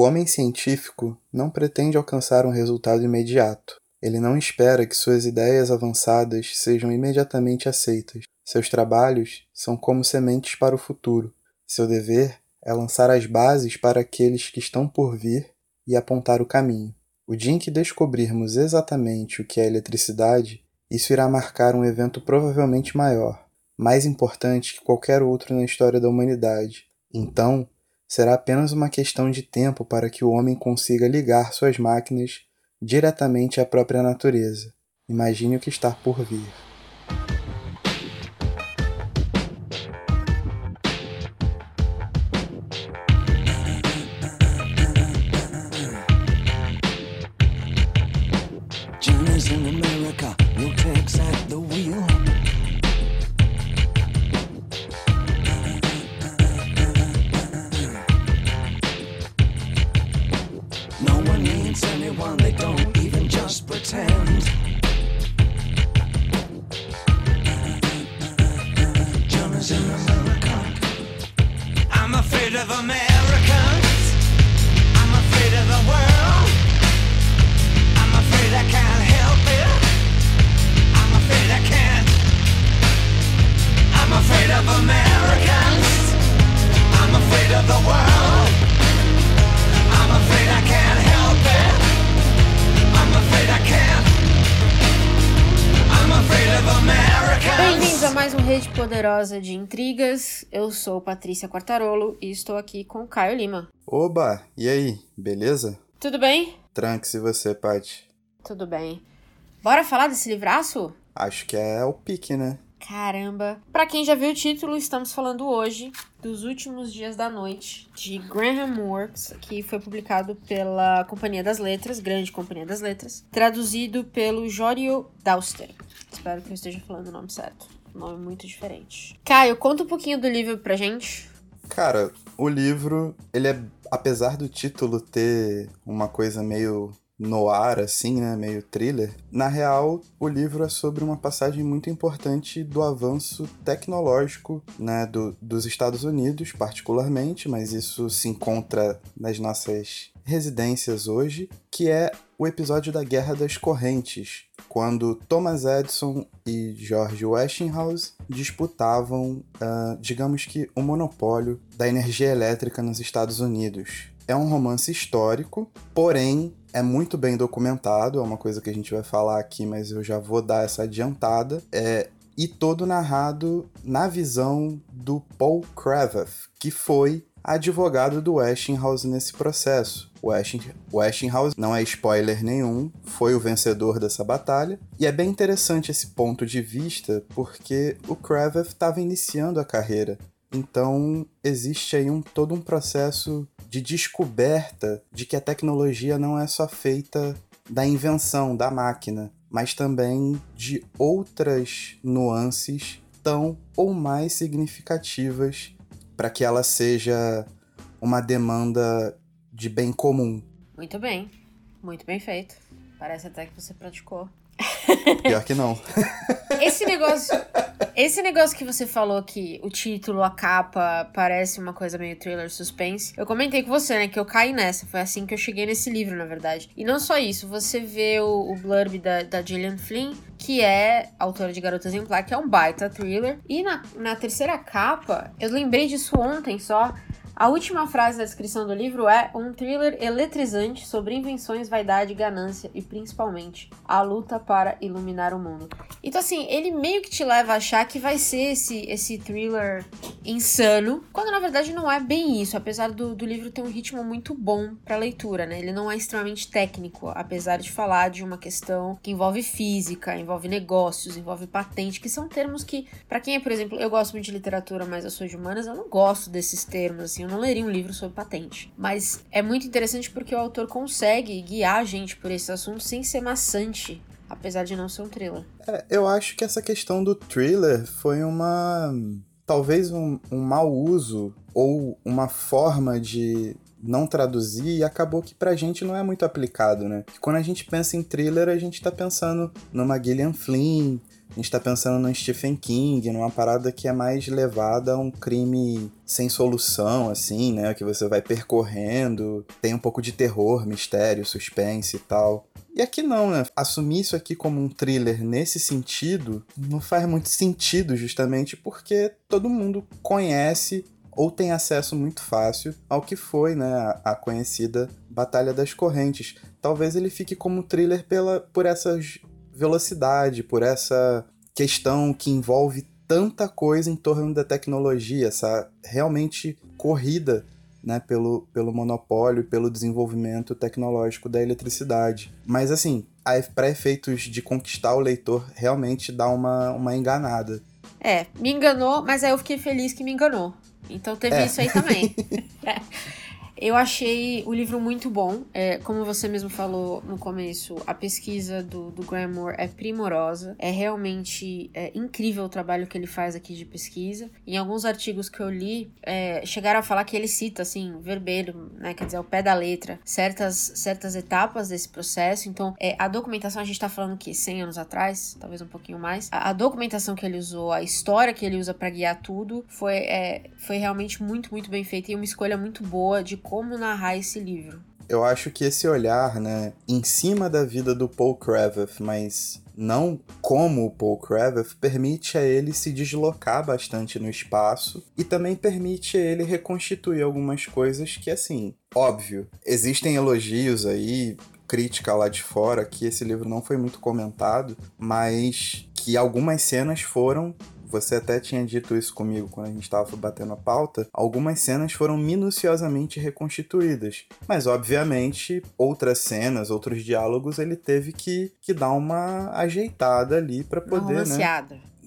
O homem científico não pretende alcançar um resultado imediato. Ele não espera que suas ideias avançadas sejam imediatamente aceitas. Seus trabalhos são como sementes para o futuro. Seu dever é lançar as bases para aqueles que estão por vir e apontar o caminho. O dia em que descobrirmos exatamente o que é eletricidade, isso irá marcar um evento provavelmente maior, mais importante que qualquer outro na história da humanidade. Então, será apenas uma questão de tempo para que o homem consiga ligar suas máquinas diretamente à própria natureza. Imagine o que está por vir. Poderosa de Intrigas. Eu sou Patrícia Quartarolo e estou aqui com Caio Lima. Oba, e aí, beleza? Tudo bem? Tranque-se você, Paty. Tudo bem. Bora falar desse livraço? Acho que é o pique, né? Caramba! Para quem já viu o título, estamos falando hoje dos últimos dias da noite de Graham Works, que foi publicado pela Companhia das Letras, grande Companhia das Letras, traduzido pelo Jório Dauster. Espero que eu esteja falando o nome certo. Nome muito diferente. Caio, conta um pouquinho do livro pra gente. Cara, o livro, ele é, apesar do título ter uma coisa meio noir, assim, né? Meio thriller. Na real, o livro é sobre uma passagem muito importante do avanço tecnológico, né? Do, dos Estados Unidos, particularmente, mas isso se encontra nas nossas residências hoje, que é o episódio da Guerra das Correntes, quando Thomas Edison e George Westinghouse disputavam, uh, digamos que, o monopólio da energia elétrica nos Estados Unidos. É um romance histórico, porém é muito bem documentado, é uma coisa que a gente vai falar aqui, mas eu já vou dar essa adiantada. É, e todo narrado na visão do Paul Cravath, que foi advogado do Westinghouse nesse processo. Westinghouse, não é spoiler nenhum, foi o vencedor dessa batalha. E é bem interessante esse ponto de vista, porque o Cravath estava iniciando a carreira. Então existe aí um, todo um processo de descoberta de que a tecnologia não é só feita da invenção da máquina, mas também de outras nuances tão ou mais significativas para que ela seja uma demanda de bem comum. Muito bem, muito bem feito. Parece até que você praticou. Pior que não. Esse negócio. Esse negócio que você falou que o título, a capa, parece uma coisa meio thriller suspense. Eu comentei com você, né? Que eu caí nessa. Foi assim que eu cheguei nesse livro, na verdade. E não só isso, você vê o, o blurb da, da Gillian Flynn, que é autora de Garota Exemplar, que é um baita thriller. E na, na terceira capa, eu lembrei disso ontem só. A última frase da descrição do livro é um thriller eletrizante sobre invenções, vaidade, ganância e principalmente a luta para iluminar o mundo. Então assim, ele meio que te leva a achar que vai ser esse, esse thriller insano, quando na verdade não é bem isso, apesar do, do livro ter um ritmo muito bom para leitura, né? Ele não é extremamente técnico, apesar de falar de uma questão que envolve física, envolve negócios, envolve patente, que são termos que, para quem é, por exemplo, eu gosto muito de literatura, mas eu sou de humanas, eu não gosto desses termos, assim, não leria um livro sobre patente. Mas é muito interessante porque o autor consegue guiar a gente por esse assunto sem ser maçante, apesar de não ser um thriller. É, eu acho que essa questão do thriller foi uma. talvez um, um mau uso ou uma forma de não traduzir e acabou que pra gente não é muito aplicado, né? Quando a gente pensa em thriller, a gente tá pensando numa Gillian Flynn, a gente tá pensando no Stephen King, numa parada que é mais levada a um crime sem solução, assim, né? Que você vai percorrendo, tem um pouco de terror, mistério, suspense e tal. E aqui não, né? Assumir isso aqui como um thriller nesse sentido não faz muito sentido, justamente porque todo mundo conhece ou tem acesso muito fácil ao que foi, né, a conhecida Batalha das Correntes. Talvez ele fique como thriller pela, por essas velocidade, por essa questão que envolve tanta coisa em torno da tecnologia, essa realmente corrida né, pelo, pelo monopólio, pelo desenvolvimento tecnológico da eletricidade. Mas assim, para efeitos de conquistar o leitor, realmente dá uma, uma enganada. É, me enganou, mas aí eu fiquei feliz que me enganou. Então teve é. isso aí também. Eu achei o livro muito bom. É, como você mesmo falou no começo, a pesquisa do, do Graham Moore é primorosa. É realmente é, incrível o trabalho que ele faz aqui de pesquisa. Em alguns artigos que eu li, é, chegaram a falar que ele cita, assim, vermelho, né? Quer dizer, ao pé da letra, certas, certas etapas desse processo. Então, é, a documentação, a gente tá falando que 100 anos atrás, talvez um pouquinho mais, a, a documentação que ele usou, a história que ele usa para guiar tudo, foi, é, foi realmente muito, muito bem feita e uma escolha muito boa de como narrar esse livro. Eu acho que esse olhar, né, em cima da vida do Paul Kraveth, mas não como o Paul Kraveth, permite a ele se deslocar bastante no espaço e também permite a ele reconstituir algumas coisas que, assim, óbvio, existem elogios aí, crítica lá de fora, que esse livro não foi muito comentado, mas que algumas cenas foram você até tinha dito isso comigo quando a gente estava batendo a pauta. Algumas cenas foram minuciosamente reconstituídas, mas obviamente outras cenas, outros diálogos ele teve que, que dar uma ajeitada ali para poder, uma né?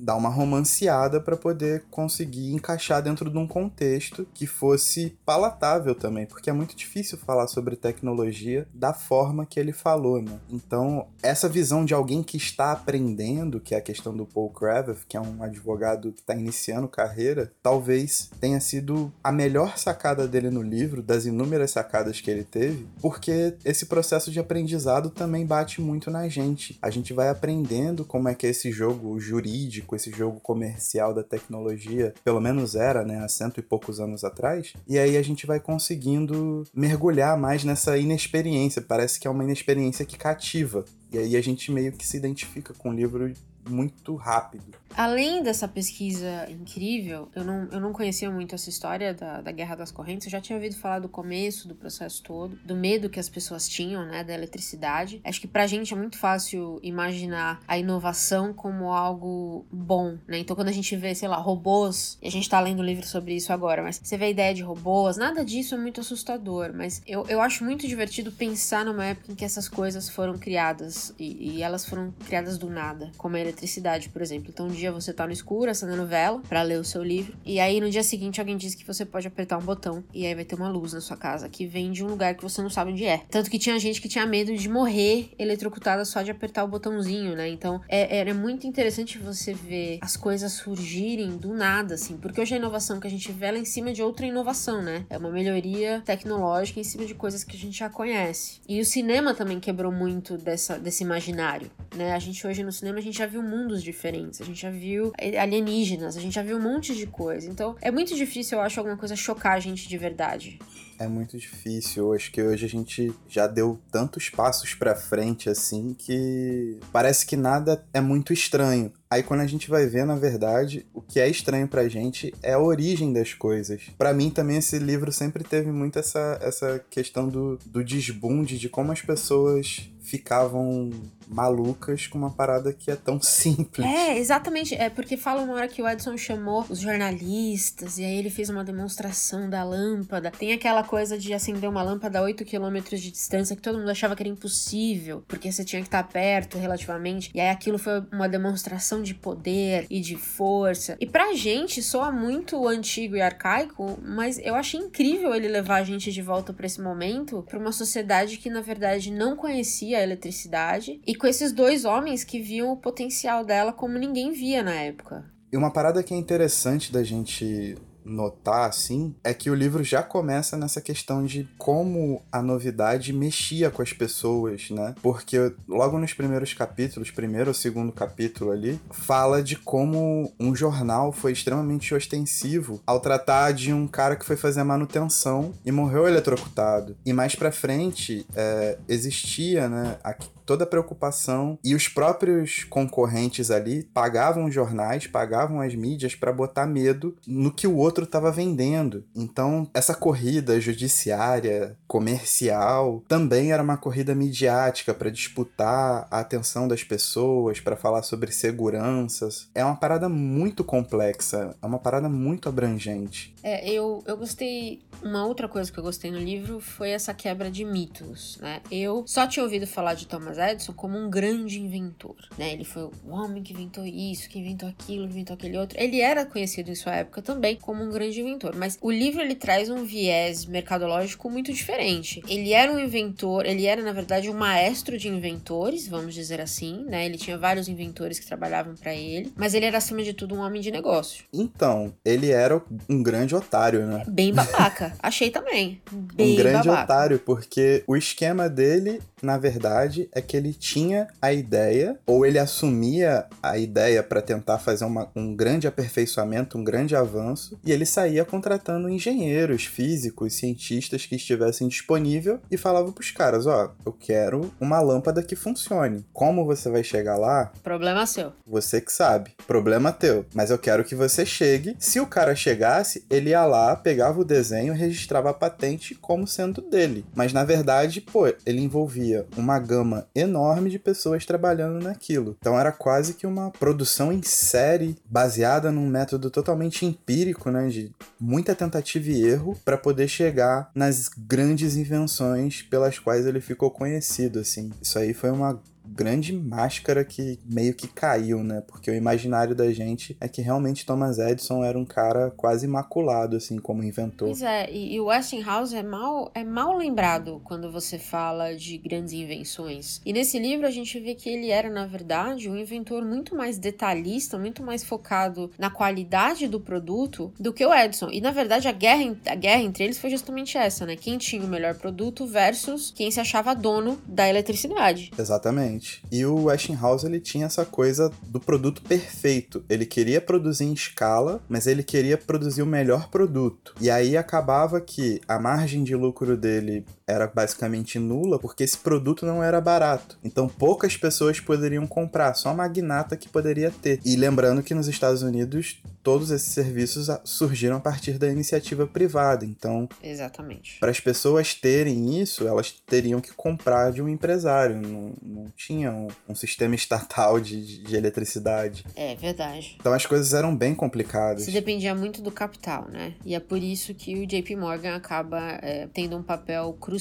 Dar uma romanceada para poder conseguir encaixar dentro de um contexto que fosse palatável também, porque é muito difícil falar sobre tecnologia da forma que ele falou, né? Então, essa visão de alguém que está aprendendo, que é a questão do Paul Kraveth, que é um advogado que está iniciando carreira, talvez tenha sido a melhor sacada dele no livro, das inúmeras sacadas que ele teve, porque esse processo de aprendizado também bate muito na gente. A gente vai aprendendo como é que é esse jogo jurídico esse jogo comercial da tecnologia, pelo menos era, né, há cento e poucos anos atrás. E aí a gente vai conseguindo mergulhar mais nessa inexperiência. Parece que é uma inexperiência que cativa. E aí a gente meio que se identifica com o livro muito rápido. Além dessa pesquisa incrível, eu não, eu não conhecia muito essa história da, da Guerra das Correntes. Eu já tinha ouvido falar do começo do processo todo, do medo que as pessoas tinham, né, da eletricidade. Acho que pra gente é muito fácil imaginar a inovação como algo bom, né? Então quando a gente vê, sei lá, robôs, e a gente tá lendo livro sobre isso agora, mas você vê a ideia de robôs, nada disso é muito assustador, mas eu, eu acho muito divertido pensar numa época em que essas coisas foram criadas e, e elas foram criadas do nada, como a eletricidade, por exemplo. Então, um dia você tá no escuro acendendo vela para ler o seu livro, e aí no dia seguinte alguém diz que você pode apertar um botão e aí vai ter uma luz na sua casa que vem de um lugar que você não sabe onde é. Tanto que tinha gente que tinha medo de morrer eletrocutada só de apertar o botãozinho, né? Então, é, era muito interessante você ver as coisas surgirem do nada, assim, porque hoje a inovação que a gente vê é em cima de outra inovação, né? É uma melhoria tecnológica em cima de coisas que a gente já conhece. E o cinema também quebrou muito dessa, desse imaginário, né? A gente hoje no cinema a gente já viu mundos diferentes. A gente já viu alienígenas, a gente já viu um monte de coisa. Então é muito difícil, eu acho, alguma coisa chocar a gente de verdade. É muito difícil. Acho que hoje a gente já deu tantos passos para frente assim que parece que nada é muito estranho. Aí quando a gente vai ver, na verdade, o que é estranho pra gente é a origem das coisas. Para mim também esse livro sempre teve muito essa, essa questão do, do desbunde de como as pessoas ficavam malucas com uma parada que é tão simples. É, exatamente. É porque fala uma hora que o Edson chamou os jornalistas e aí ele fez uma demonstração da lâmpada. Tem aquela coisa de acender uma lâmpada a 8 km de distância que todo mundo achava que era impossível, porque você tinha que estar perto relativamente. E aí aquilo foi uma demonstração de poder e de força. E pra gente soa muito antigo e arcaico, mas eu achei incrível ele levar a gente de volta para esse momento, para uma sociedade que na verdade não conhecia a eletricidade e com esses dois homens que viam o potencial dela como ninguém via na época. E uma parada que é interessante da gente notar, assim, é que o livro já começa nessa questão de como a novidade mexia com as pessoas, né? Porque logo nos primeiros capítulos, primeiro ou segundo capítulo ali, fala de como um jornal foi extremamente ostensivo ao tratar de um cara que foi fazer a manutenção e morreu eletrocutado. E mais pra frente, é, existia, né, aqui, toda a preocupação e os próprios concorrentes ali pagavam os jornais, pagavam as mídias para botar medo no que o outro estava vendendo. Então, essa corrida judiciária, comercial, também era uma corrida midiática para disputar a atenção das pessoas, para falar sobre seguranças. É uma parada muito complexa, é uma parada muito abrangente. É, eu, eu gostei. Uma outra coisa que eu gostei no livro foi essa quebra de mitos, né? Eu só tinha ouvido falar de Thomas Edison como um grande inventor, né? Ele foi o homem que inventou isso, que inventou aquilo, que inventou aquele outro. Ele era conhecido em sua época também como um grande inventor, mas o livro ele traz um viés mercadológico muito diferente. Ele era um inventor, ele era na verdade um maestro de inventores, vamos dizer assim, né? Ele tinha vários inventores que trabalhavam para ele, mas ele era acima de tudo um homem de negócio. Então, ele era um grande otário, né? Bem babaca. Achei também. Bem um grande babaca. otário, porque o esquema dele, na verdade, é que ele tinha a ideia, ou ele assumia a ideia para tentar fazer uma, um grande aperfeiçoamento, um grande avanço, e ele saía contratando engenheiros, físicos, cientistas que estivessem disponível e falava pros caras: ó, eu quero uma lâmpada que funcione. Como você vai chegar lá? Problema seu. Você que sabe. Problema teu. Mas eu quero que você chegue. Se o cara chegasse, ele ia lá, pegava o desenho, registrava a patente como sendo dele. Mas na verdade, pô, ele envolvia uma gama enorme de pessoas trabalhando naquilo. Então era quase que uma produção em série baseada num método totalmente empírico, né, de muita tentativa e erro para poder chegar nas grandes invenções pelas quais ele ficou conhecido, assim. Isso aí foi uma grande máscara que meio que caiu, né? Porque o imaginário da gente é que realmente Thomas Edison era um cara quase imaculado, assim, como inventor. Pois é, e, e o Westinghouse é mal, é mal lembrado quando você fala de grandes invenções. E nesse livro a gente vê que ele era, na verdade, um inventor muito mais detalhista, muito mais focado na qualidade do produto do que o Edison. E na verdade a guerra, a guerra entre eles foi justamente essa, né? Quem tinha o melhor produto versus quem se achava dono da eletricidade. Exatamente. E o Westinghouse ele tinha essa coisa do produto perfeito. Ele queria produzir em escala, mas ele queria produzir o melhor produto. E aí acabava que a margem de lucro dele era basicamente nula, porque esse produto não era barato. Então poucas pessoas poderiam comprar, só a magnata que poderia ter. E lembrando que nos Estados Unidos todos esses serviços surgiram a partir da iniciativa privada. Então, exatamente. Para as pessoas terem isso, elas teriam que comprar de um empresário. Não, não tinha um, um sistema estatal de, de, eletricidade. É verdade. Então as coisas eram bem complicadas. Se dependia muito do capital, né? E é por isso que o JP Morgan acaba é, tendo um papel crucial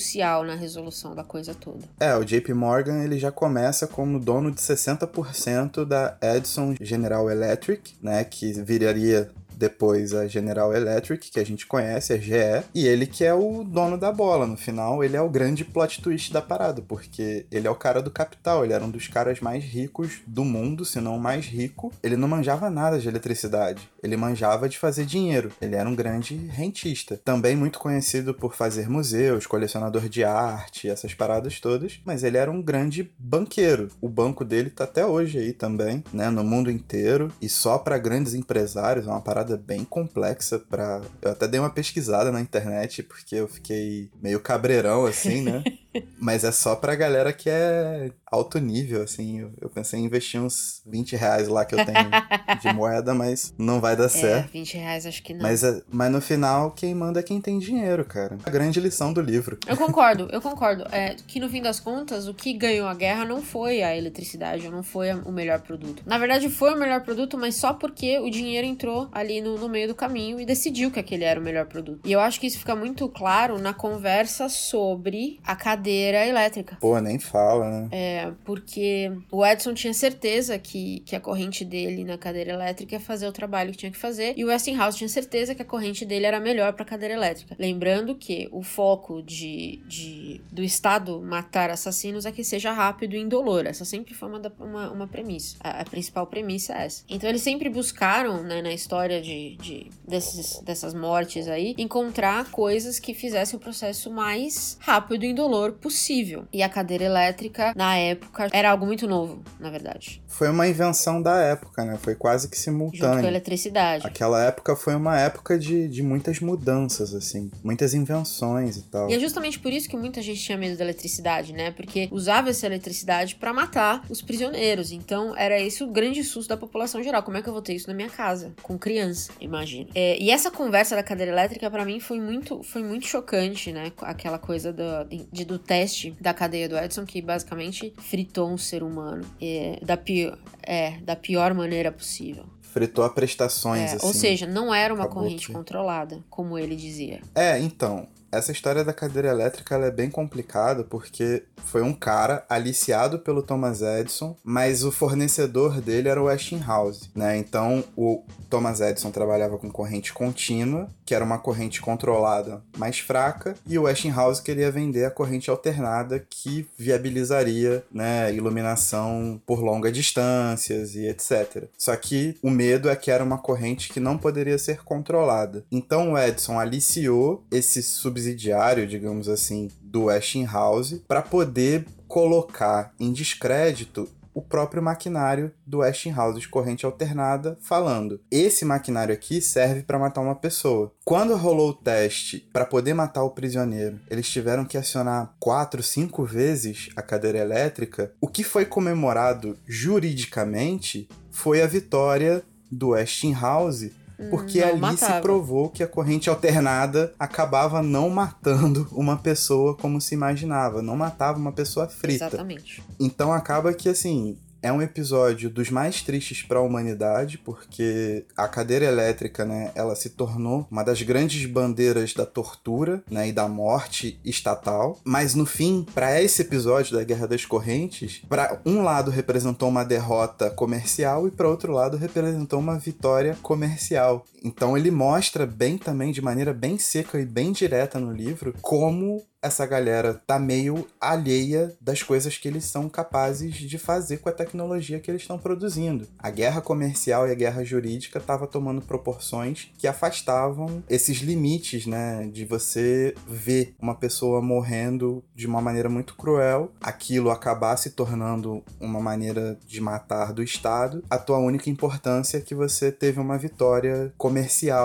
na resolução da coisa toda. É, o JP Morgan ele já começa como dono de 60% da Edison General Electric, né? Que viraria depois a General Electric, que a gente conhece, a GE, e ele que é o dono da bola. No final, ele é o grande plot twist da parada, porque ele é o cara do capital, ele era um dos caras mais ricos do mundo, se não o mais rico. Ele não manjava nada de eletricidade, ele manjava de fazer dinheiro. Ele era um grande rentista. Também muito conhecido por fazer museus, colecionador de arte, essas paradas todas, mas ele era um grande banqueiro. O banco dele tá até hoje aí também, né, no mundo inteiro, e só para grandes empresários, é uma parada bem complexa para Eu até dei uma pesquisada na internet porque eu fiquei meio cabreirão assim, né? Mas é só pra galera que é alto nível, assim. Eu, eu, pensei em investir uns 20 reais lá que eu tenho de moeda, mas não vai dar é, certo. 20 reais acho que não. Mas, é, mas no final, quem manda é quem tem dinheiro, cara. A grande lição do livro. Eu concordo, eu concordo. É que no fim das contas, o que ganhou a guerra não foi a eletricidade, não foi o melhor produto. Na verdade, foi o melhor produto, mas só porque o dinheiro entrou ali no, no meio do caminho e decidiu que aquele era o melhor produto. E eu acho que isso fica muito claro na conversa sobre a cadeira elétrica. Pô, nem fala, né? É, Porque o Edison tinha certeza que, que a corrente dele na cadeira elétrica ia fazer o trabalho que tinha que fazer, e o Westinghouse tinha certeza que a corrente dele era melhor para cadeira elétrica. Lembrando que o foco de, de, do Estado matar assassinos é que seja rápido e indolor. Essa sempre foi uma, uma, uma premissa. A, a, principal premissa é essa. Então eles sempre buscaram, né, na história de, de desses, dessas mortes aí, encontrar coisas que fizessem o processo mais rápido e indolor possível. E a cadeira elétrica, na época, era algo muito novo, na verdade. Foi uma invenção da época, né? Foi quase que simultâneo. Junto com a eletricidade. Aquela época foi uma época de, de muitas mudanças, assim. Muitas invenções e tal. E é justamente por isso que muita gente tinha medo da eletricidade, né? Porque usava essa eletricidade para matar os prisioneiros. Então, era esse o grande susto da população geral. Como é que eu vou ter isso na minha casa? Com criança, imagino. É, e essa conversa da cadeira elétrica, para mim, foi muito, foi muito chocante, né? Aquela coisa do, de, do teste da cadeia do Edison, que basicamente fritou um ser humano. É, da, pior, é, da pior maneira possível fritou a prestações, é, assim. Ou seja, não era uma corrente que... controlada, como ele dizia. É, então, essa história da cadeira elétrica é bem complicada porque foi um cara aliciado pelo Thomas Edison, mas o fornecedor dele era o Westinghouse, né? Então o Thomas Edison trabalhava com corrente contínua, que era uma corrente controlada mais fraca, e o Westinghouse queria vender a corrente alternada que viabilizaria, né, iluminação por longas distâncias e etc. Só que o medo é que era uma corrente que não poderia ser controlada. Então o Edison aliciou esse sub subsidiário, digamos assim, do Westinghouse para poder colocar em descrédito o próprio maquinário do Westinghouse de corrente alternada, falando: esse maquinário aqui serve para matar uma pessoa. Quando rolou o teste para poder matar o prisioneiro, eles tiveram que acionar quatro, cinco vezes a cadeira elétrica. O que foi comemorado juridicamente foi a vitória do Westinghouse porque não ali matava. se provou que a corrente alternada acabava não matando uma pessoa como se imaginava, não matava uma pessoa frita. Exatamente. Então acaba que assim, é um episódio dos mais tristes para a humanidade, porque a cadeira elétrica, né, ela se tornou uma das grandes bandeiras da tortura, né, e da morte estatal. Mas no fim, para esse episódio da Guerra das Correntes, para um lado representou uma derrota comercial e para outro lado representou uma vitória comercial. Então ele mostra bem também de maneira bem seca e bem direta no livro como essa galera tá meio alheia das coisas que eles são capazes de fazer com a tecnologia que eles estão produzindo. A guerra comercial e a guerra jurídica tava tomando proporções que afastavam esses limites, né, de você ver uma pessoa morrendo de uma maneira muito cruel, aquilo acabar se tornando uma maneira de matar do Estado. A tua única importância é que você teve uma vitória comercial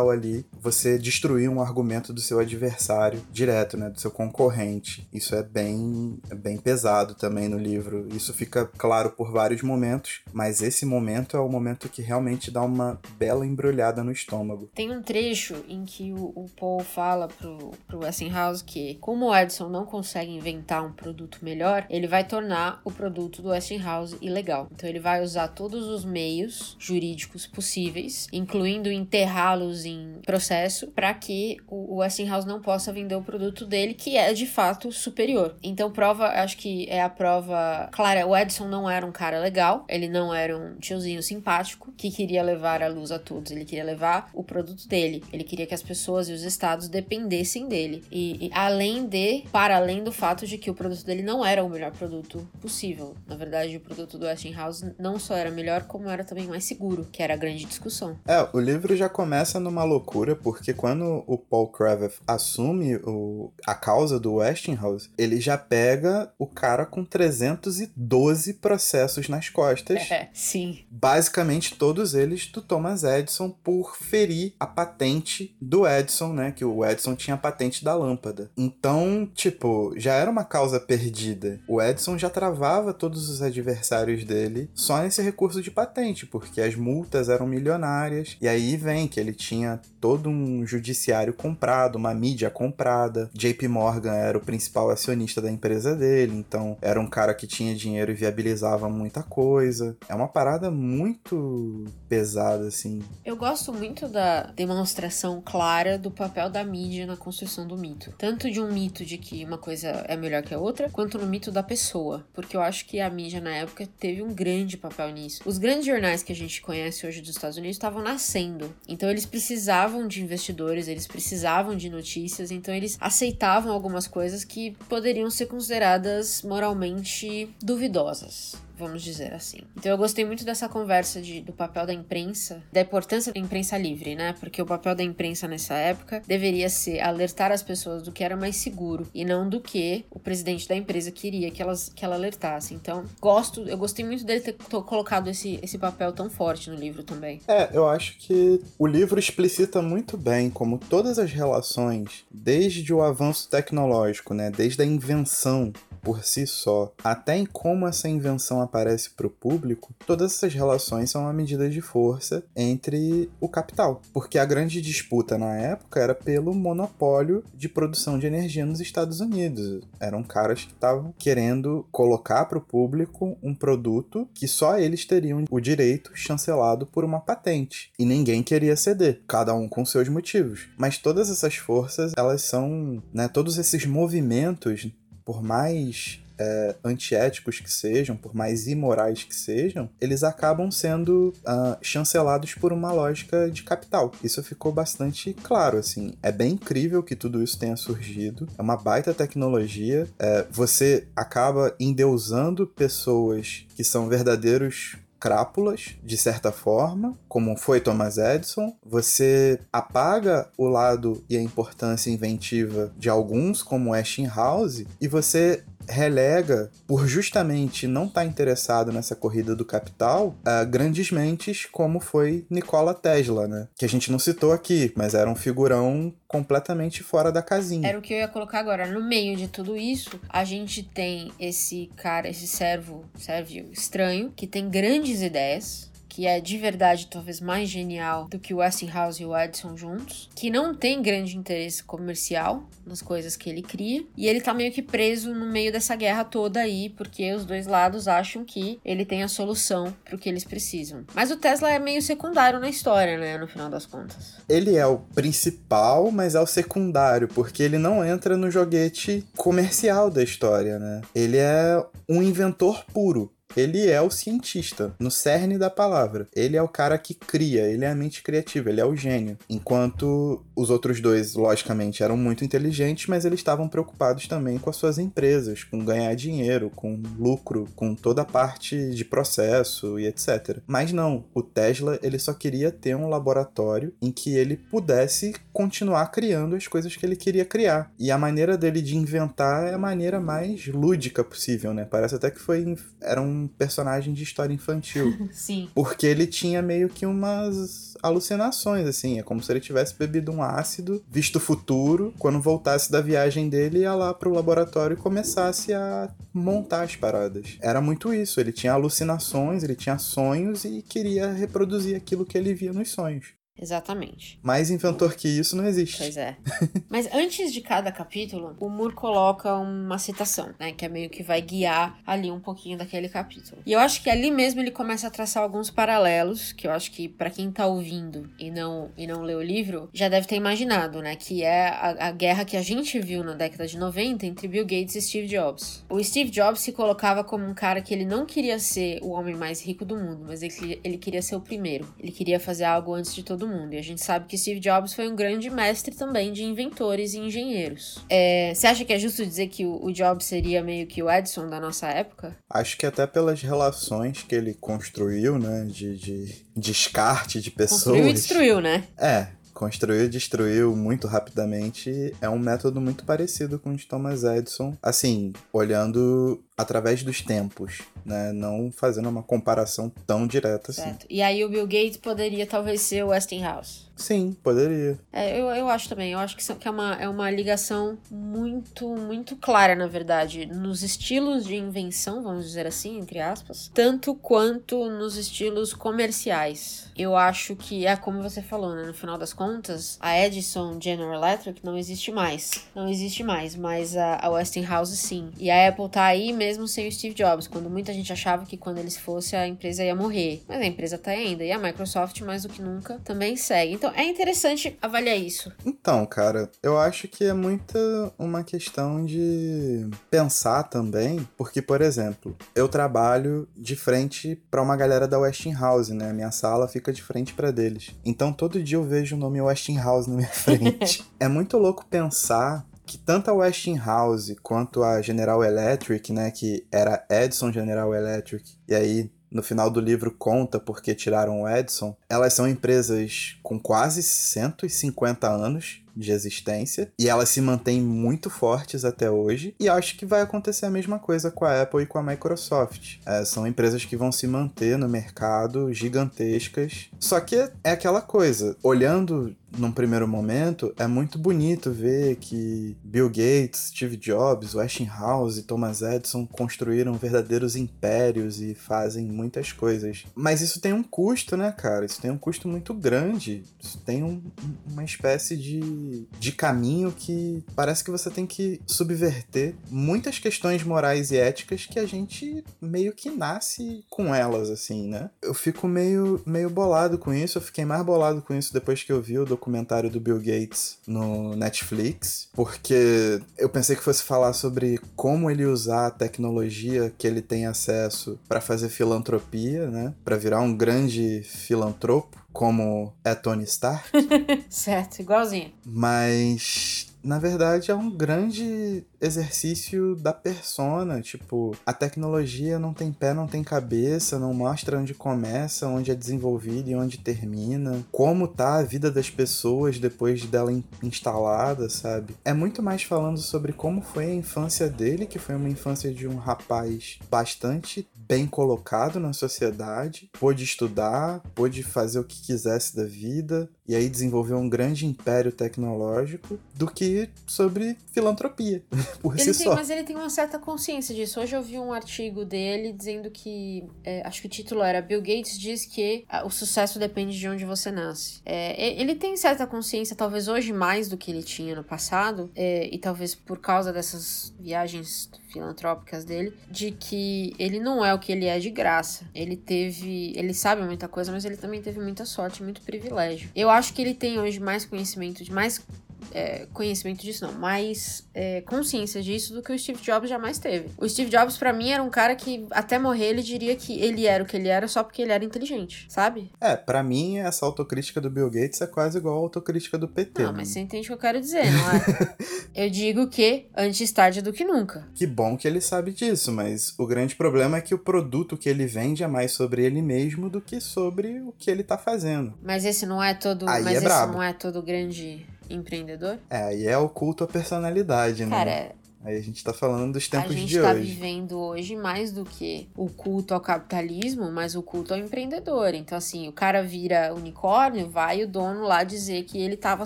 ali, você destruiu um argumento do seu adversário direto, né, do seu concorrente. Isso é bem, é bem pesado também no livro. Isso fica claro por vários momentos, mas esse momento é o momento que realmente dá uma bela embrulhada no estômago. Tem um trecho em que o, o Paul fala pro, pro Westinghouse que, como o Edison não consegue inventar um produto melhor, ele vai tornar o produto do Westinghouse ilegal. Então ele vai usar todos os meios jurídicos possíveis, incluindo enterrá-los em processo, para que o, o Westinghouse não possa vender o produto dele, que é de fato superior. Então, prova, acho que é a prova clara. O Edison não era um cara legal, ele não era um tiozinho simpático que queria levar a luz a todos, ele queria levar o produto dele, ele queria que as pessoas e os estados dependessem dele. E, e além de, para além do fato de que o produto dele não era o melhor produto possível. Na verdade, o produto do Westinghouse não só era melhor, como era também mais seguro, que era a grande discussão. É, o livro já começa numa loucura, porque quando o Paul Kraveth assume o, a causa do do Westinghouse, ele já pega o cara com 312 processos nas costas. É, sim. Basicamente todos eles do Thomas Edison por ferir a patente do Edison, né? Que o Edison tinha a patente da lâmpada. Então, tipo, já era uma causa perdida. O Edison já travava todos os adversários dele só nesse recurso de patente, porque as multas eram milionárias. E aí vem que ele tinha todo um judiciário comprado, uma mídia comprada. JP Morgan era o principal acionista da empresa dele, então era um cara que tinha dinheiro e viabilizava muita coisa. É uma parada muito pesada, assim. Eu gosto muito da demonstração clara do papel da mídia na construção do mito. Tanto de um mito de que uma coisa é melhor que a outra, quanto no mito da pessoa. Porque eu acho que a mídia na época teve um grande papel nisso. Os grandes jornais que a gente conhece hoje dos Estados Unidos estavam nascendo. Então eles precisavam de investidores, eles precisavam de notícias, então eles aceitavam algumas coisas que poderiam ser consideradas moralmente duvidosas vamos dizer assim. Então eu gostei muito dessa conversa de, do papel da imprensa, da importância da imprensa livre, né? Porque o papel da imprensa nessa época deveria ser alertar as pessoas do que era mais seguro e não do que o presidente da empresa queria que elas que ela alertasse. Então, gosto, eu gostei muito dele ter colocado esse, esse papel tão forte no livro também. É, eu acho que o livro explicita muito bem como todas as relações, desde o avanço tecnológico, né, desde a invenção por si só, até em como essa invenção aparece para o público, todas essas relações são uma medida de força entre o capital. Porque a grande disputa na época era pelo monopólio de produção de energia nos Estados Unidos. Eram caras que estavam querendo colocar para o público um produto que só eles teriam o direito chancelado por uma patente. E ninguém queria ceder, cada um com seus motivos. Mas todas essas forças, elas são, né, todos esses movimentos por mais é, antiéticos que sejam, por mais imorais que sejam, eles acabam sendo uh, chancelados por uma lógica de capital. Isso ficou bastante claro, assim. É bem incrível que tudo isso tenha surgido. É uma baita tecnologia. É, você acaba endeusando pessoas que são verdadeiros crápulas, de certa forma, como foi Thomas Edison. Você apaga o lado e a importância inventiva de alguns, como Westinghouse, e você relega, por justamente não estar tá interessado nessa corrida do capital, a grandes mentes como foi Nikola Tesla, né? Que a gente não citou aqui, mas era um figurão completamente fora da casinha. Era o que eu ia colocar agora. No meio de tudo isso, a gente tem esse cara, esse servo, servo estranho, que tem grandes ideias, que é de verdade talvez mais genial do que o Westinghouse e o Edison juntos, que não tem grande interesse comercial nas coisas que ele cria, e ele tá meio que preso no meio dessa guerra toda aí, porque os dois lados acham que ele tem a solução pro que eles precisam. Mas o Tesla é meio secundário na história, né, no final das contas. Ele é o principal, mas é o secundário, porque ele não entra no joguete comercial da história, né? Ele é um inventor puro. Ele é o cientista, no cerne da palavra. Ele é o cara que cria, ele é a mente criativa, ele é o gênio. Enquanto os outros dois, logicamente, eram muito inteligentes, mas eles estavam preocupados também com as suas empresas, com ganhar dinheiro, com lucro, com toda a parte de processo e etc. Mas não, o Tesla, ele só queria ter um laboratório em que ele pudesse continuar criando as coisas que ele queria criar. E a maneira dele de inventar é a maneira mais lúdica possível, né? Parece até que foi era um personagem de história infantil. Sim. Porque ele tinha meio que umas alucinações, assim. É como se ele tivesse bebido um ácido, visto o futuro, quando voltasse da viagem dele, ia lá pro laboratório e começasse a montar as paradas. Era muito isso. Ele tinha alucinações, ele tinha sonhos e queria reproduzir aquilo que ele via nos sonhos. Exatamente. Mais inventor que isso não existe. Pois é. Mas antes de cada capítulo, o Moore coloca uma citação, né? Que é meio que vai guiar ali um pouquinho daquele capítulo. E eu acho que ali mesmo ele começa a traçar alguns paralelos, que eu acho que para quem tá ouvindo e não, e não lê o livro, já deve ter imaginado, né? Que é a, a guerra que a gente viu na década de 90 entre Bill Gates e Steve Jobs. O Steve Jobs se colocava como um cara que ele não queria ser o homem mais rico do mundo, mas ele, ele queria ser o primeiro. Ele queria fazer algo antes de todo mundo. E a gente sabe que Steve Jobs foi um grande mestre também de inventores e engenheiros. É, você acha que é justo dizer que o, o Jobs seria meio que o Edison da nossa época? Acho que até pelas relações que ele construiu, né? De, de descarte de pessoas. Construiu e destruiu, né? É, construiu e destruiu muito rapidamente é um método muito parecido com o de Thomas Edison. Assim, olhando através dos tempos, né? Não fazendo uma comparação tão direta assim. Certo. E aí o Bill Gates poderia talvez ser o Westinghouse. Sim, poderia. É, eu, eu acho também. Eu acho que, é, uma, é uma ligação muito, muito clara, na verdade, nos estilos de invenção, vamos dizer assim, entre aspas, tanto quanto nos estilos comerciais. Eu acho que é como você falou, né? No final das contas, contas, a Edison General Electric não existe mais. Não existe mais, mas a, a Westinghouse sim. E a Apple tá aí mesmo sem o Steve Jobs, quando muita gente achava que quando ele fosse a empresa ia morrer. Mas a empresa tá ainda. E a Microsoft, mais do que nunca, também segue. Então é interessante avaliar isso. Então, cara, eu acho que é muito uma questão de pensar também, porque, por exemplo, eu trabalho de frente para uma galera da Westinghouse, né? Minha sala fica de frente para deles. Então todo dia eu vejo o nome Westinghouse na minha frente. é muito louco pensar que tanto a Westinghouse quanto a General Electric, né, que era Edison General Electric, e aí no final do livro conta porque tiraram o Edison, elas são empresas com quase 150 anos de existência e elas se mantêm muito fortes até hoje. E acho que vai acontecer a mesma coisa com a Apple e com a Microsoft. É, são empresas que vão se manter no mercado, gigantescas. Só que é aquela coisa, olhando num primeiro momento, é muito bonito ver que Bill Gates, Steve Jobs, Westinghouse e Thomas Edison construíram verdadeiros impérios e fazem muitas coisas. Mas isso tem um custo, né, cara? Isso tem um custo muito grande. Tem um, uma espécie de, de caminho que parece que você tem que subverter muitas questões morais e éticas que a gente meio que nasce com elas, assim, né? Eu fico meio, meio bolado com isso. Eu fiquei mais bolado com isso depois que eu vi o documentário do Bill Gates no Netflix, porque eu pensei que fosse falar sobre como ele usar a tecnologia que ele tem acesso para fazer filantropia, né? Para virar um grande filantropo, como é Tony Stark. certo, igualzinho. Mas na verdade é um grande exercício da persona, tipo, a tecnologia não tem pé, não tem cabeça, não mostra onde começa, onde é desenvolvida e onde termina, como tá a vida das pessoas depois dela instalada, sabe? É muito mais falando sobre como foi a infância dele, que foi uma infância de um rapaz bastante bem colocado na sociedade, pôde estudar, pôde fazer o que quisesse da vida e aí desenvolver um grande império tecnológico, do que sobre filantropia. por ele si tem, só. Mas ele tem uma certa consciência disso. Hoje eu vi um artigo dele dizendo que. É, acho que o título era Bill Gates diz que o sucesso depende de onde você nasce. É, ele tem certa consciência, talvez hoje mais do que ele tinha no passado, é, e talvez por causa dessas viagens filantrópicas dele, de que ele não é o que ele é de graça. Ele teve. Ele sabe muita coisa, mas ele também teve muita sorte, muito privilégio. Eu acho que ele tem hoje mais conhecimento, mais é, conhecimento disso, não, mais é, consciência disso do que o Steve Jobs jamais teve. O Steve Jobs, para mim, era um cara que até morrer ele diria que ele era o que ele era só porque ele era inteligente, sabe? É, para mim, essa autocrítica do Bill Gates é quase igual a autocrítica do PT. Não, mas você entende o que eu quero dizer, não é? eu digo que antes tarde do que nunca. Que bom que ele sabe disso, mas o grande problema é que o produto que ele vende é mais sobre ele mesmo do que sobre o que ele tá fazendo. Mas esse não é todo. Aí mas é esse brabo. não é todo grande empreendedor? É, aí é o culto à personalidade, né? Cara, Aí a gente tá falando dos a tempos gente de tá hoje. vivendo hoje mais do que o culto ao capitalismo, mas o culto ao empreendedor. Então, assim, o cara vira unicórnio, vai o dono lá dizer que ele tava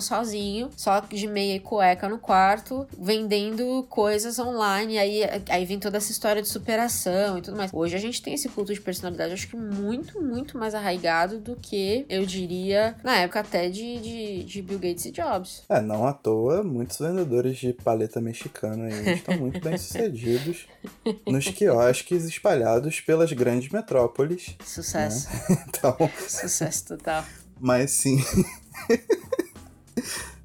sozinho, só de meia e cueca no quarto, vendendo coisas online. Aí, aí vem toda essa história de superação e tudo mais. Hoje a gente tem esse culto de personalidade, acho que muito, muito mais arraigado do que, eu diria, na época até de, de, de Bill Gates e Jobs. É, não à toa, muitos vendedores de paleta mexicana aí estão muito bem sucedidos nos quiosques espalhados pelas grandes metrópoles. Sucesso. Então, Sucesso total. mas sim.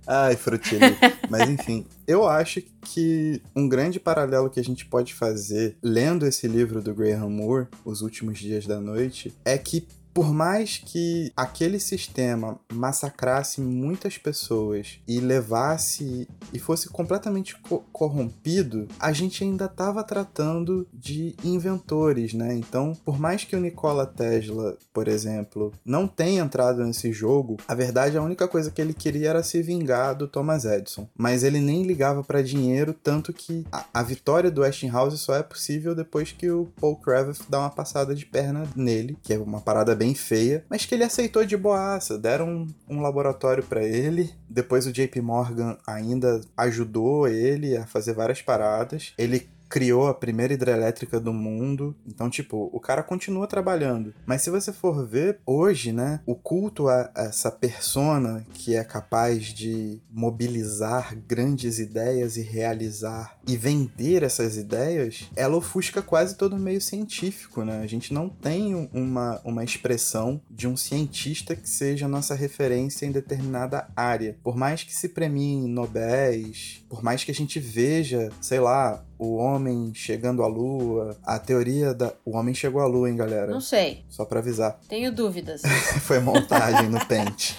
Ai, Frutini. Mas enfim, eu acho que um grande paralelo que a gente pode fazer lendo esse livro do Graham Moore, Os Últimos Dias da Noite, é que por mais que aquele sistema massacrasse muitas pessoas e levasse e fosse completamente co- corrompido, a gente ainda estava tratando de inventores, né? Então, por mais que o Nikola Tesla, por exemplo, não tenha entrado nesse jogo, a verdade a única coisa que ele queria era se vingar do Thomas Edison. Mas ele nem ligava para dinheiro, tanto que a, a vitória do Westinghouse só é possível depois que o Paul Cravath dá uma passada de perna nele, que é uma parada bem feia, mas que ele aceitou de boaça. Deram um, um laboratório para ele. Depois o JP Morgan ainda ajudou ele a fazer várias paradas. Ele criou a primeira hidrelétrica do mundo. Então, tipo, o cara continua trabalhando. Mas se você for ver, hoje, né, o culto a essa persona que é capaz de mobilizar grandes ideias e realizar e vender essas ideias, ela ofusca quase todo o meio científico, né? A gente não tem uma, uma expressão de um cientista que seja nossa referência em determinada área. Por mais que se premiem Nobéis, por mais que a gente veja, sei lá, o homem chegando à lua, a teoria da. O homem chegou à lua, hein, galera? Não sei. Só pra avisar. Tenho dúvidas. Foi montagem no pente.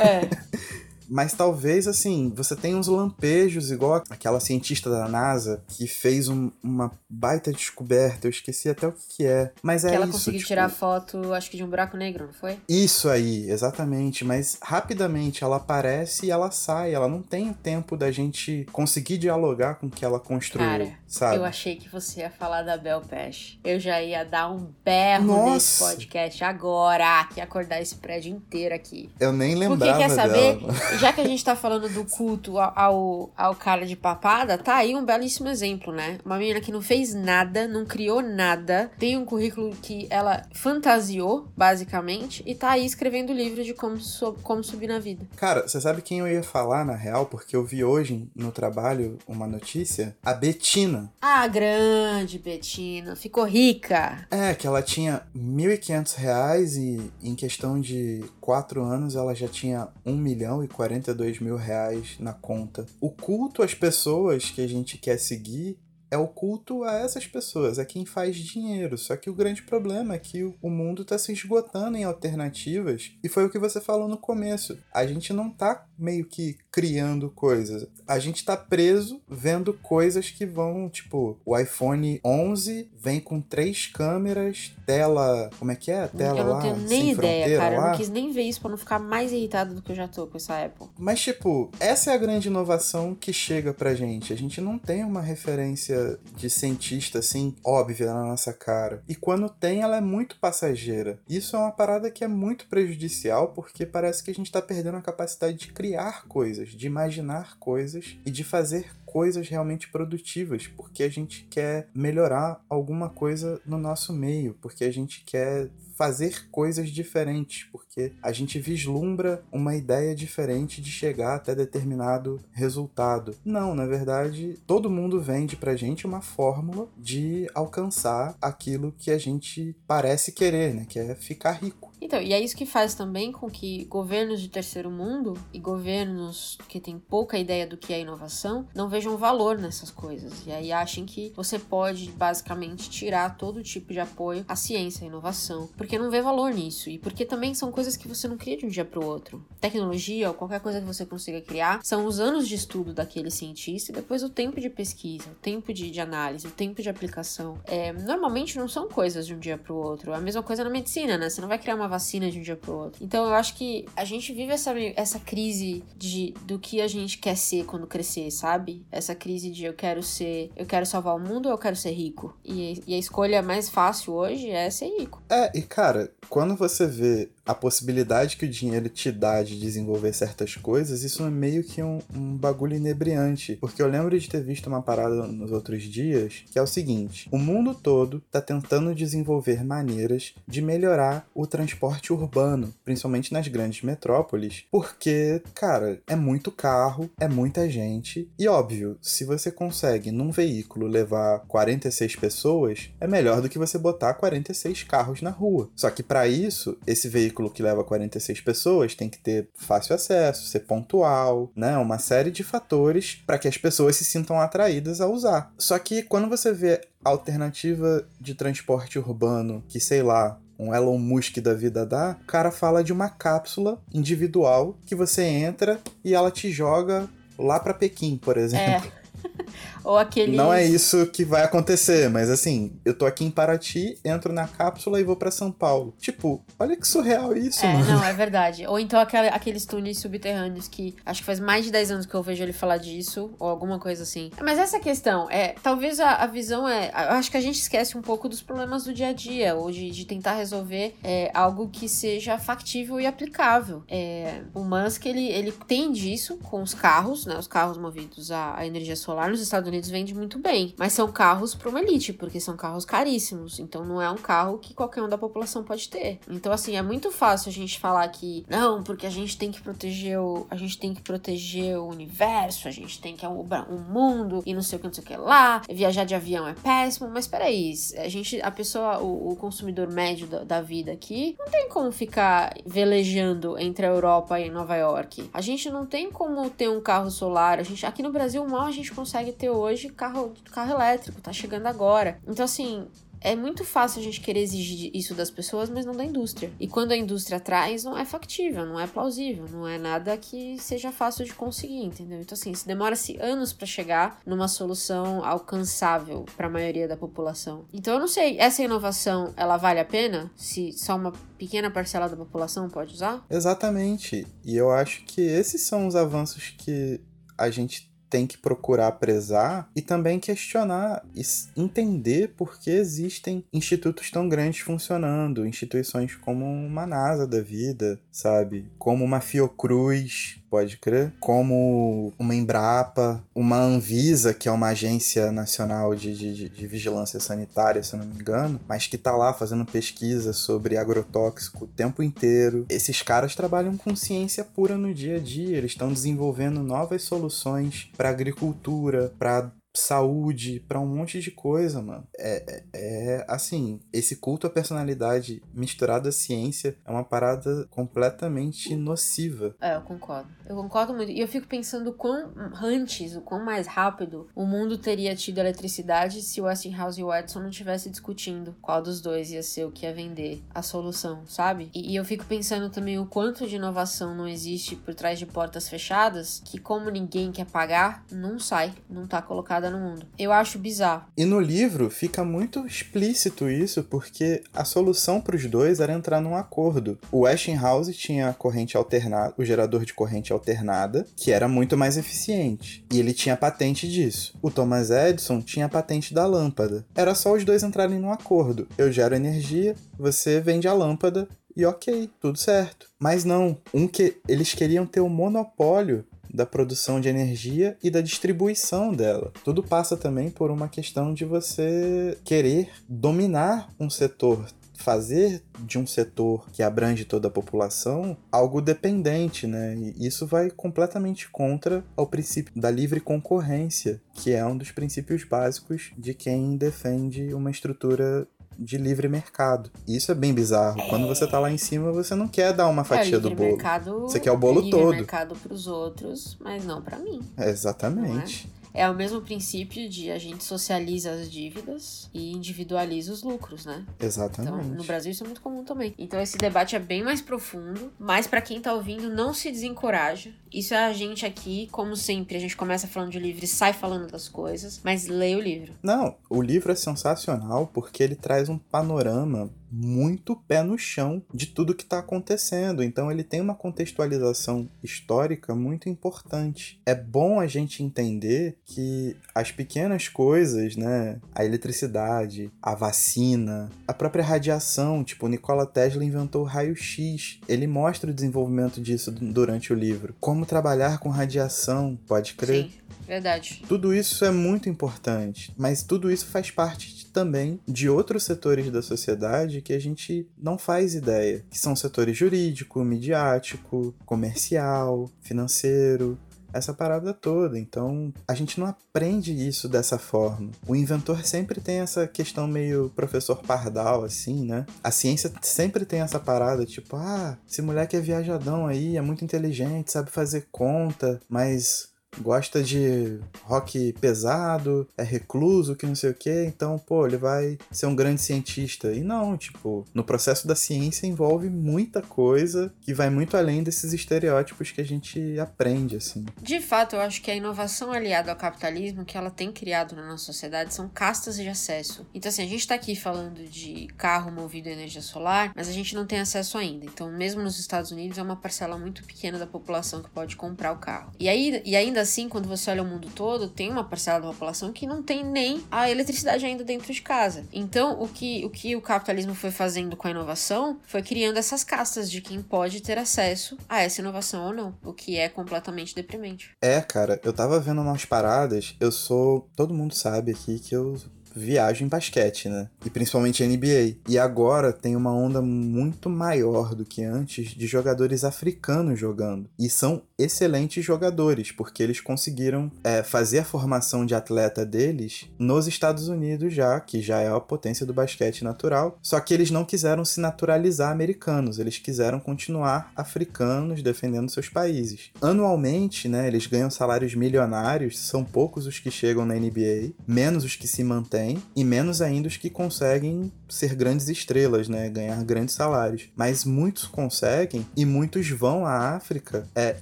É. Mas talvez, assim, você tem uns lampejos, igual aquela cientista da NASA que fez um, uma baita descoberta. Eu esqueci até o que, que é. Mas que é ela isso. conseguiu tipo, tirar foto, acho que de um buraco negro, não foi? Isso aí, exatamente. Mas rapidamente ela aparece e ela sai. Ela não tem o tempo da gente conseguir dialogar com o que ela construiu, Cara, sabe? Eu achei que você ia falar da Bel Pesh. Eu já ia dar um berro Nossa. nesse podcast agora, que ia acordar esse prédio inteiro aqui. Eu nem Porque lembrava quer saber? dela. Já que a gente tá falando do culto ao, ao, cara de papada, tá aí um belíssimo exemplo, né? Uma menina que não fez nada, não criou nada, tem um currículo que ela fantasiou, basicamente, e tá aí escrevendo livro de como, so- como subir na vida. Cara, você sabe quem eu ia falar na real? Porque eu vi hoje no trabalho uma notícia. A Betina. Ah, grande Betina, ficou rica. É, que ela tinha 1.500 reais e em questão de quatro anos ela já tinha 1 milhão e 42 mil reais na conta. O culto às pessoas que a gente quer seguir é o culto a essas pessoas, é quem faz dinheiro. Só que o grande problema é que o mundo está se esgotando em alternativas. E foi o que você falou no começo. A gente não tá meio que criando coisas. A gente tá preso vendo coisas que vão, tipo, o iPhone 11 vem com três câmeras, tela. Como é que é? Tela eu não lá, tenho nem sem ideia, cara. Eu lá. não quis nem ver isso pra não ficar mais irritado do que eu já tô com essa Apple. Mas, tipo, essa é a grande inovação que chega pra gente. A gente não tem uma referência de cientista, assim, óbvia na nossa cara. E quando tem, ela é muito passageira. Isso é uma parada que é muito prejudicial, porque parece que a gente tá perdendo a capacidade de criar coisas, de imaginar coisas e de fazer coisas realmente produtivas, porque a gente quer melhorar alguma coisa no nosso meio, porque a gente quer fazer coisas diferentes, porque a gente vislumbra uma ideia diferente de chegar até determinado resultado. Não, na verdade, todo mundo vende pra gente uma fórmula de alcançar aquilo que a gente parece querer, né, que é ficar rico. Então, e é isso que faz também com que governos de terceiro mundo e governos que têm pouca ideia do que é inovação não vejam valor nessas coisas. E aí achem que você pode basicamente tirar todo tipo de apoio à ciência, à inovação, porque não vê valor nisso. E porque também são coisas que você não cria de um dia para o outro. Tecnologia ou qualquer coisa que você consiga criar são os anos de estudo daquele cientista e depois o tempo de pesquisa, o tempo de, de análise, o tempo de aplicação. É, normalmente não são coisas de um dia para o outro. A mesma coisa na medicina, né? Você não vai criar uma vacina de um dia pro outro. Então eu acho que a gente vive essa, essa crise de do que a gente quer ser quando crescer, sabe? Essa crise de eu quero ser, eu quero salvar o mundo ou eu quero ser rico. E, e a escolha mais fácil hoje é ser rico. É, e cara, quando você vê a possibilidade que o dinheiro te dá de desenvolver certas coisas, isso é meio que um, um bagulho inebriante. Porque eu lembro de ter visto uma parada nos outros dias, que é o seguinte: o mundo todo tá tentando desenvolver maneiras de melhorar o transporte urbano, principalmente nas grandes metrópoles, porque, cara, é muito carro, é muita gente, e óbvio, se você consegue num veículo levar 46 pessoas, é melhor do que você botar 46 carros na rua. Só que para isso, esse veículo que leva 46 pessoas tem que ter fácil acesso, ser pontual, né? Uma série de fatores para que as pessoas se sintam atraídas a usar. Só que quando você vê alternativa de transporte urbano, que sei lá, um Elon Musk da vida dá, o cara fala de uma cápsula individual que você entra e ela te joga lá para Pequim, por exemplo. É. Ou aquele. Não é isso que vai acontecer, mas assim, eu tô aqui em Paraty, entro na cápsula e vou para São Paulo. Tipo, olha que surreal isso, É, mano. não, é verdade. Ou então aquela- aqueles túneis subterrâneos que acho que faz mais de 10 anos que eu vejo ele falar disso, ou alguma coisa assim. Mas essa questão é, talvez a, a visão é. Eu acho que a gente esquece um pouco dos problemas do dia a dia, ou de, de tentar resolver é, algo que seja factível e aplicável. É, o Musk, ele, ele tem disso com os carros, né? Os carros movidos a, a energia solar. Nos Estados Unidos vende muito bem, mas são carros para uma elite, porque são carros caríssimos. Então não é um carro que qualquer um da população pode ter. Então assim, é muito fácil a gente falar que não, porque a gente tem que proteger o, a gente tem que proteger o universo, a gente tem que o, o mundo e não sei o que, não sei o que lá. Viajar de avião é péssimo, mas peraí, a gente, a pessoa, o, o consumidor médio da, da vida aqui, não tem como ficar velejando entre a Europa e Nova York. A gente não tem como ter um carro solar. A gente, aqui no Brasil, mal a gente consegue ter carro, carro elétrico, tá chegando agora. Então, assim, é muito fácil a gente querer exigir isso das pessoas, mas não da indústria. E quando a indústria traz, não é factível, não é plausível, não é nada que seja fácil de conseguir, entendeu? Então, assim, se demora-se anos para chegar numa solução alcançável para a maioria da população. Então, eu não sei, essa inovação, ela vale a pena? Se só uma pequena parcela da população pode usar? Exatamente. E eu acho que esses são os avanços que a gente tem que procurar prezar e também questionar e entender por que existem institutos tão grandes funcionando, instituições como uma NASA da vida, sabe? Como uma Fiocruz, pode crer, como uma Embrapa, uma Anvisa, que é uma agência nacional de, de, de vigilância sanitária, se eu não me engano, mas que tá lá fazendo pesquisa sobre agrotóxico o tempo inteiro. Esses caras trabalham com ciência pura no dia a dia, eles estão desenvolvendo novas soluções para agricultura, para saúde, para um monte de coisa, mano. É, é, é, assim, esse culto à personalidade misturado à ciência é uma parada completamente nociva. É, eu concordo. Eu concordo muito. E eu fico pensando o quão antes, o quão mais rápido o mundo teria tido eletricidade se o Westinghouse e o Edison não tivessem discutindo qual dos dois ia ser o que ia vender a solução, sabe? E, e eu fico pensando também o quanto de inovação não existe por trás de portas fechadas que como ninguém quer pagar, não sai, não tá colocado no mundo. Eu acho bizarro. E no livro fica muito explícito isso, porque a solução para os dois era entrar num acordo. O Westinghouse tinha a corrente alternada, o gerador de corrente alternada, que era muito mais eficiente. E ele tinha patente disso. O Thomas Edison tinha a patente da lâmpada. Era só os dois entrarem num acordo. Eu gero energia, você vende a lâmpada e ok, tudo certo. Mas não, um que eles queriam ter o um monopólio da produção de energia e da distribuição dela. Tudo passa também por uma questão de você querer dominar um setor, fazer de um setor que abrange toda a população algo dependente, né? E isso vai completamente contra o princípio da livre concorrência, que é um dos princípios básicos de quem defende uma estrutura de livre mercado. Isso é bem bizarro. É... Quando você tá lá em cima, você não quer dar uma é, fatia é, do bolo. Mercado, você quer o bolo livre todo. mercado pros outros, mas não para mim. É, exatamente. É o mesmo princípio de a gente socializa as dívidas e individualiza os lucros, né? Exatamente. Então, no Brasil isso é muito comum também. Então esse debate é bem mais profundo, mas para quem tá ouvindo, não se desencoraja. Isso é a gente aqui, como sempre, a gente começa falando de livro e sai falando das coisas, mas leia o livro. Não, o livro é sensacional porque ele traz um panorama muito pé no chão de tudo que está acontecendo. Então ele tem uma contextualização histórica muito importante. É bom a gente entender que as pequenas coisas, né, a eletricidade, a vacina, a própria radiação, tipo Nikola Tesla inventou o raio-x. Ele mostra o desenvolvimento disso durante o livro. Como trabalhar com radiação, pode crer? Sim. Verdade. Tudo isso é muito importante, mas tudo isso faz parte de, também de outros setores da sociedade que a gente não faz ideia, que são setores jurídico, midiático, comercial, financeiro, essa parada toda. Então, a gente não aprende isso dessa forma. O inventor sempre tem essa questão meio professor pardal, assim, né? A ciência sempre tem essa parada, tipo, ah, esse moleque é viajadão aí, é muito inteligente, sabe fazer conta, mas gosta de rock pesado, é recluso, que não sei o que, então, pô, ele vai ser um grande cientista. E não, tipo, no processo da ciência envolve muita coisa que vai muito além desses estereótipos que a gente aprende, assim. De fato, eu acho que a inovação aliada ao capitalismo que ela tem criado na nossa sociedade são castas de acesso. Então, assim, a gente tá aqui falando de carro movido a energia solar, mas a gente não tem acesso ainda. Então, mesmo nos Estados Unidos, é uma parcela muito pequena da população que pode comprar o carro. E aí, e ainda assim, quando você olha o mundo todo, tem uma parcela da população que não tem nem a eletricidade ainda dentro de casa. Então, o que o, que o capitalismo foi fazendo com a inovação foi criando essas castas de quem pode ter acesso a essa inovação ou não, o que é completamente deprimente. É, cara, eu tava vendo umas paradas, eu sou. Todo mundo sabe aqui que eu viajo em basquete, né? E principalmente NBA. E agora tem uma onda muito maior do que antes de jogadores africanos jogando. E são excelentes jogadores, porque eles conseguiram é, fazer a formação de atleta deles nos Estados Unidos já, que já é a potência do basquete natural. Só que eles não quiseram se naturalizar americanos, eles quiseram continuar africanos defendendo seus países. Anualmente, né, eles ganham salários milionários, são poucos os que chegam na NBA, menos os que se mantêm e menos ainda os que conseguem ser grandes estrelas, né? Ganhar grandes salários. Mas muitos conseguem e muitos vão à África é,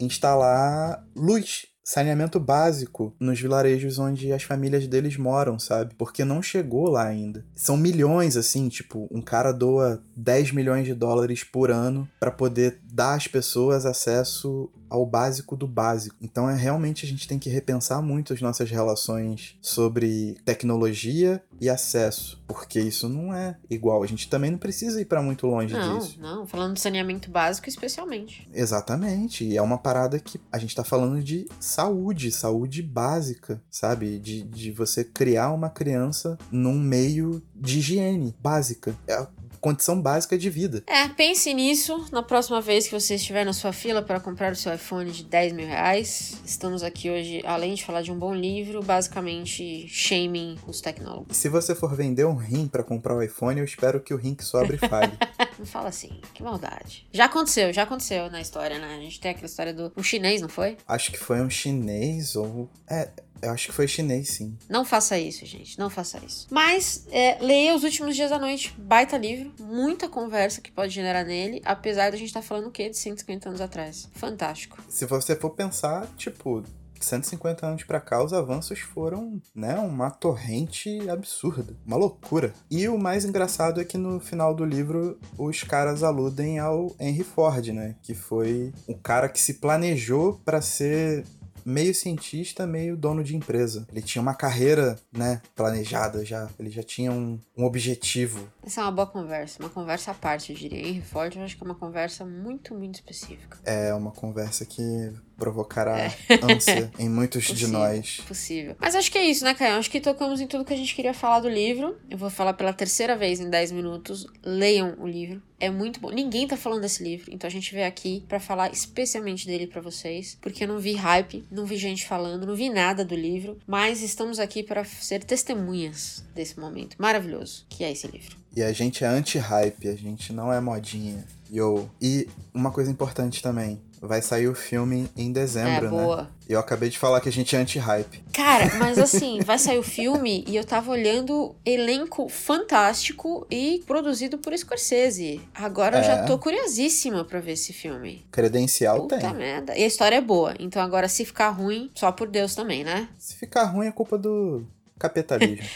instalar luz saneamento básico nos vilarejos onde as famílias deles moram, sabe? Porque não chegou lá ainda. São milhões, assim, tipo, um cara doa 10 milhões de dólares por ano para poder dar às pessoas acesso ao básico do básico. Então é realmente a gente tem que repensar muito as nossas relações sobre tecnologia e acesso, porque isso não é igual. A gente também não precisa ir para muito longe não, disso. Não, falando de saneamento básico especialmente. Exatamente. E é uma parada que a gente tá falando de saúde, saúde básica, sabe? De, de você criar uma criança num meio de higiene básica. É condição básica de vida. É, pense nisso na próxima vez que você estiver na sua fila para comprar o seu iPhone de 10 mil reais. Estamos aqui hoje, além de falar de um bom livro, basicamente shaming os tecnólogos. Se você for vender um rim para comprar o iPhone, eu espero que o rim que sobre fale. não fala assim, que maldade. Já aconteceu, já aconteceu na história, né? A gente tem aquela história do um chinês, não foi? Acho que foi um chinês ou. É, eu acho que foi chinês, sim. Não faça isso, gente. Não faça isso. Mas, é, leia Os Últimos Dias da Noite. Baita livro. Muita conversa que pode generar nele. Apesar de a gente estar tá falando o quê? De 150 anos atrás. Fantástico. Se você for pensar, tipo, 150 anos para cá, os avanços foram, né, uma torrente absurda, uma loucura. E o mais engraçado é que no final do livro os caras aludem ao Henry Ford, né, que foi o cara que se planejou para ser meio cientista, meio dono de empresa. Ele tinha uma carreira, né, planejada já. Ele já tinha um, um objetivo. Essa é uma boa conversa, uma conversa à parte, eu diria. Henry Ford, eu acho que é uma conversa muito, muito específica. É uma conversa que provocará é. ânsia em muitos possível, de nós. Possível. Mas acho que é isso, né, Caio? Acho que tocamos em tudo que a gente queria falar do livro. Eu vou falar pela terceira vez em 10 minutos. Leiam o livro. É muito bom. Ninguém tá falando desse livro, então a gente veio aqui para falar especialmente dele para vocês, porque eu não vi hype, não vi gente falando, não vi nada do livro, mas estamos aqui para ser testemunhas desse momento maravilhoso que é esse livro. E a gente é anti-hype, a gente não é modinha. Yo. E uma coisa importante também, vai sair o filme em dezembro, é, né? Boa. E eu acabei de falar que a gente é anti-hype. Cara, mas assim, vai sair o filme e eu tava olhando elenco fantástico e produzido por Scorsese. Agora é. eu já é. tô curiosíssima pra ver esse filme. Credencial Puta tem. merda. E a história é boa. Então agora, se ficar ruim, só por Deus também, né? Se ficar ruim, é culpa do capitalismo.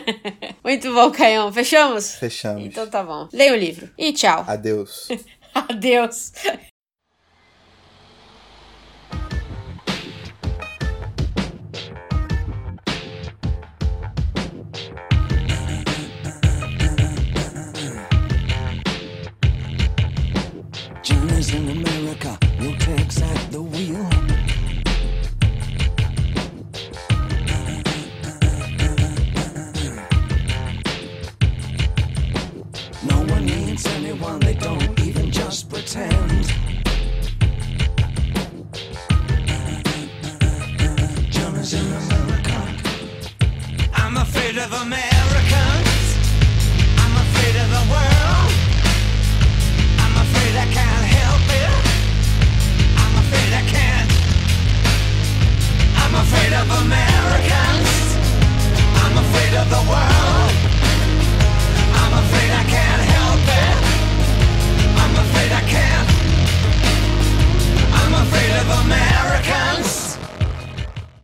Muito bom, Caião. Fechamos? Fechamos. Então tá bom. Leia o livro. E tchau. Adeus. Adeus. down, they don't even just pretend. Germans is an I'm afraid of Americans. I'm afraid of the world. I'm afraid I can't help it. I'm afraid I can't. I'm afraid of Americans. I'm afraid of the world. afraid of Americans.